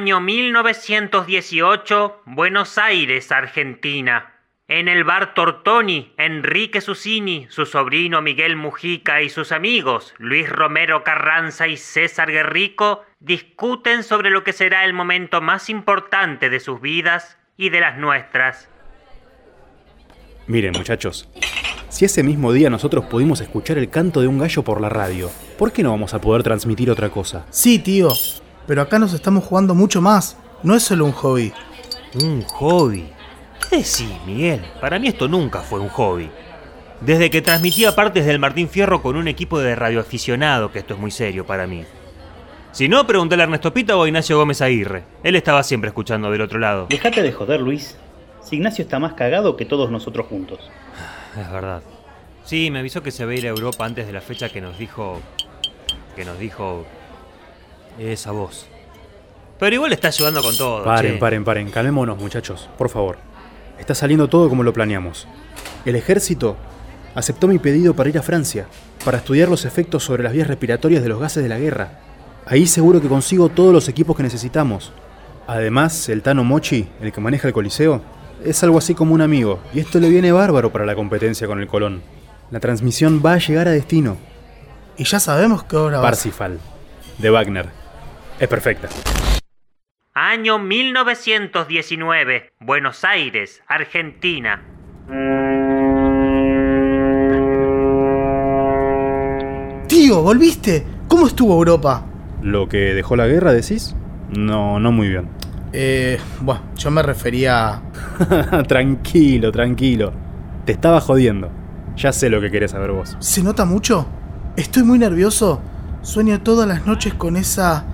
Año 1918, Buenos Aires, Argentina. En el bar Tortoni, Enrique Susini, su sobrino Miguel Mujica y sus amigos Luis Romero Carranza y César Guerrico discuten sobre lo que será el momento más importante de sus vidas y de las nuestras. Miren, muchachos, si ese mismo día nosotros pudimos escuchar el canto de un gallo por la radio, ¿por qué no vamos a poder transmitir otra cosa? Sí, tío, pero acá nos estamos jugando mucho más. No es solo un hobby. Un hobby. ¿Qué decís, Miguel? Para mí esto nunca fue un hobby. Desde que transmitía partes del Martín Fierro con un equipo de radioaficionado, que esto es muy serio para mí. Si no, pregúntale a Ernesto Pita o a Ignacio Gómez Aguirre. Él estaba siempre escuchando del otro lado. Dejate de joder, Luis. Si Ignacio está más cagado que todos nosotros juntos. Es verdad. Sí, me avisó que se va a ir a Europa antes de la fecha que nos dijo. que nos dijo. Esa voz. Pero igual está ayudando con todo. Paren, che. paren, paren, calmémonos, muchachos, por favor. Está saliendo todo como lo planeamos. El ejército aceptó mi pedido para ir a Francia, para estudiar los efectos sobre las vías respiratorias de los gases de la guerra. Ahí seguro que consigo todos los equipos que necesitamos. Además, el Tano Mochi, el que maneja el Coliseo, es algo así como un amigo, y esto le viene bárbaro para la competencia con el Colón. La transmisión va a llegar a destino. Y ya sabemos qué hora va. a ser. Parsifal, de Wagner. Es perfecta. Año 1919, Buenos Aires, Argentina. Tío, ¿volviste? ¿Cómo estuvo Europa? ¿Lo que dejó la guerra, decís? No, no muy bien. Eh, bueno, yo me refería a... tranquilo, tranquilo. Te estaba jodiendo. Ya sé lo que querés saber vos. ¿Se nota mucho? Estoy muy nervioso. Sueño todas las noches con esa...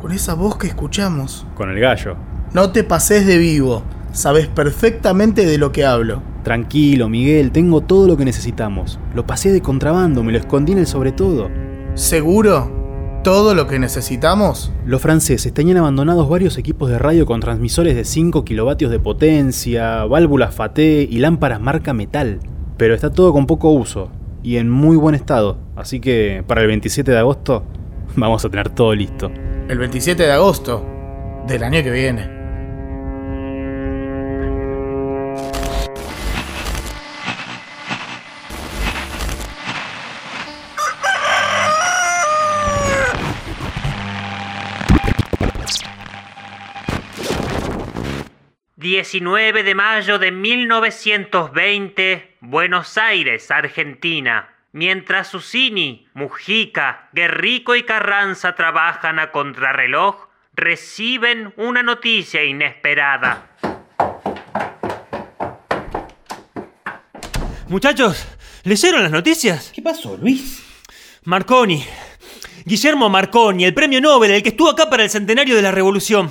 con esa voz que escuchamos. Con el gallo. No te pases de vivo. Sabes perfectamente de lo que hablo. Tranquilo, Miguel, tengo todo lo que necesitamos. Lo pasé de contrabando, me lo escondí en el sobre todo. ¿Seguro? ¿Todo lo que necesitamos? Los franceses tenían abandonados varios equipos de radio con transmisores de 5 kilovatios de potencia, válvulas FATE y lámparas marca metal. Pero está todo con poco uso y en muy buen estado. Así que para el 27 de agosto vamos a tener todo listo. El 27 de agosto del año que viene. 19 de mayo de 1920, Buenos Aires, Argentina. Mientras Susini, Mujica, Guerrico y Carranza trabajan a contrarreloj, reciben una noticia inesperada. Muchachos, ¿leyeron las noticias? ¿Qué pasó, Luis? Marconi. Guillermo Marconi, el premio Nobel, el que estuvo acá para el centenario de la Revolución.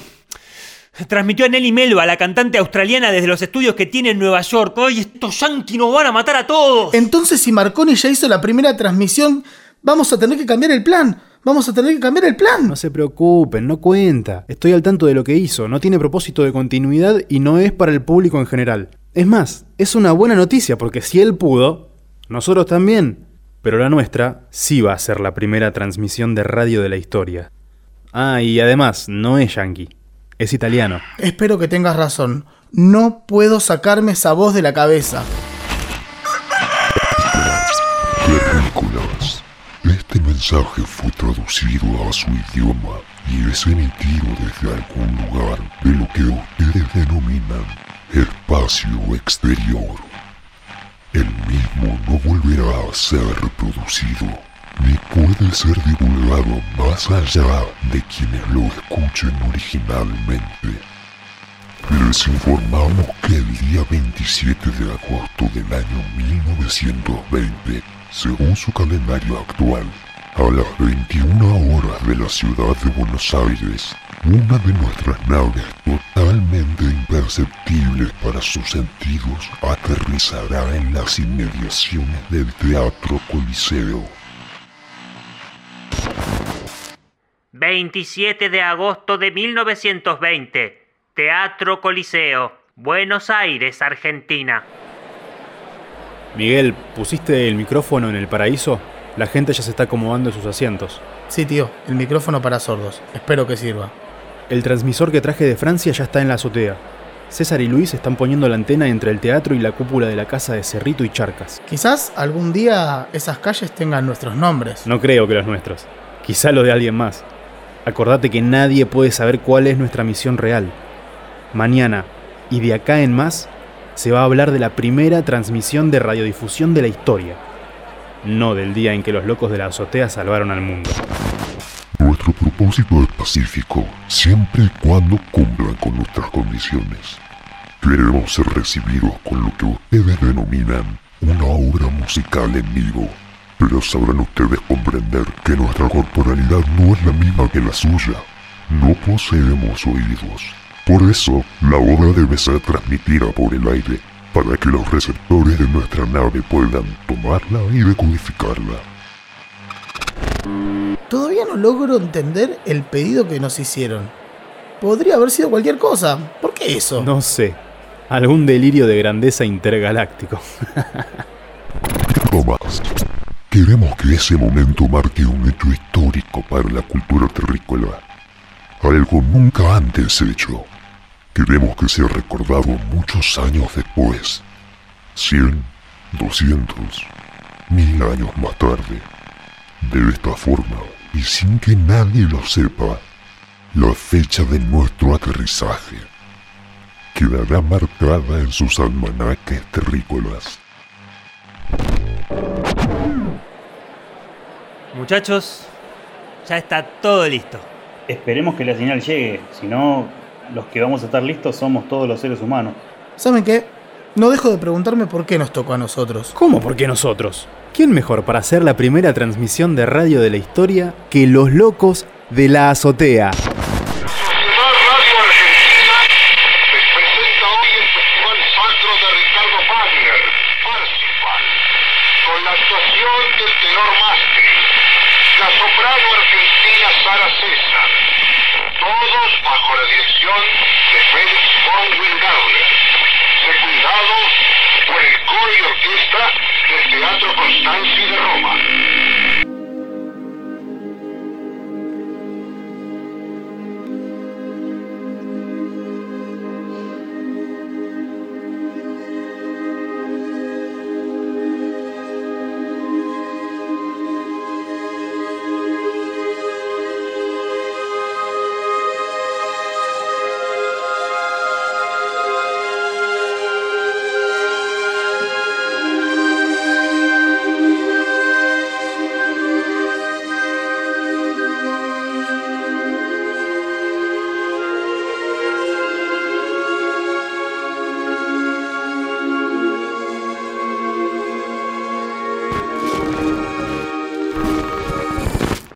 Transmitió a Nelly Melba, la cantante australiana, desde los estudios que tiene en Nueva York. ¡Ay, estos yanquis nos van a matar a todos! Entonces, si Marconi ya hizo la primera transmisión, vamos a tener que cambiar el plan. Vamos a tener que cambiar el plan. No se preocupen, no cuenta. Estoy al tanto de lo que hizo, no tiene propósito de continuidad y no es para el público en general. Es más, es una buena noticia porque si él pudo, nosotros también. Pero la nuestra sí va a ser la primera transmisión de radio de la historia. Ah, y además, no es yankee, es italiano. Espero que tengas razón. No puedo sacarme esa voz de la cabeza. Terrícolas. Este mensaje fue traducido a su idioma y es emitido desde algún lugar de lo que ustedes denominan espacio exterior. El mismo no volverá a ser reproducido ni puede ser divulgado más allá de quienes lo escuchen originalmente. Les informamos que el día 27 de agosto del año 1920, según su calendario actual, a las 21 horas de la ciudad de Buenos Aires, una de nuestras naves totalmente imperceptibles para sus sentidos aterrizará en las inmediaciones del Teatro Coliseo. 27 de agosto de 1920, Teatro Coliseo, Buenos Aires, Argentina. Miguel, ¿pusiste el micrófono en el paraíso? La gente ya se está acomodando en sus asientos. Sí, tío, el micrófono para sordos. Espero que sirva. El transmisor que traje de Francia ya está en la azotea. César y Luis están poniendo la antena entre el teatro y la cúpula de la casa de Cerrito y Charcas. Quizás algún día esas calles tengan nuestros nombres. No creo que los nuestros. Quizá lo de alguien más. Acordate que nadie puede saber cuál es nuestra misión real. Mañana, y de acá en más, se va a hablar de la primera transmisión de radiodifusión de la historia. No del día en que los locos de la azotea salvaron al mundo. Nuestro propósito es pacífico, siempre y cuando cumplan con nuestras condiciones. Queremos ser recibidos con lo que ustedes denominan una obra musical en vivo. Pero sabrán ustedes comprender que nuestra corporalidad no es la misma que la suya. No poseemos oídos. Por eso, la obra debe ser transmitida por el aire, para que los receptores de nuestra nave puedan tomarla y decodificarla. Todavía no logro entender el pedido que nos hicieron. Podría haber sido cualquier cosa. ¿Por qué eso? No sé. Algún delirio de grandeza intergaláctico. Queremos que ese momento marque un hecho histórico para la cultura terrícola. Algo nunca antes hecho. Queremos que sea recordado muchos años después. 100, 200, mil años más tarde. De esta forma, y sin que nadie lo sepa, la fecha de nuestro aterrizaje quedará marcada en sus almanaques terrícolas. Muchachos, ya está todo listo. Esperemos que la señal llegue, si no, los que vamos a estar listos somos todos los seres humanos. ¿Saben qué? No dejo de preguntarme por qué nos tocó a nosotros. ¿Cómo por qué nosotros? ¿Quién mejor para hacer la primera transmisión de radio de la historia que los locos de la azotea? Sociedad Radio Argentina les presenta hoy el Festival Sacro de Ricardo Wagner, Parsifal, con la actuación del tenor Mastri, la soprano argentina Sara César, todos bajo la dirección de Félix von Wingardner, secundados por el coro y orquesta del Teatro Constanzi de Roma.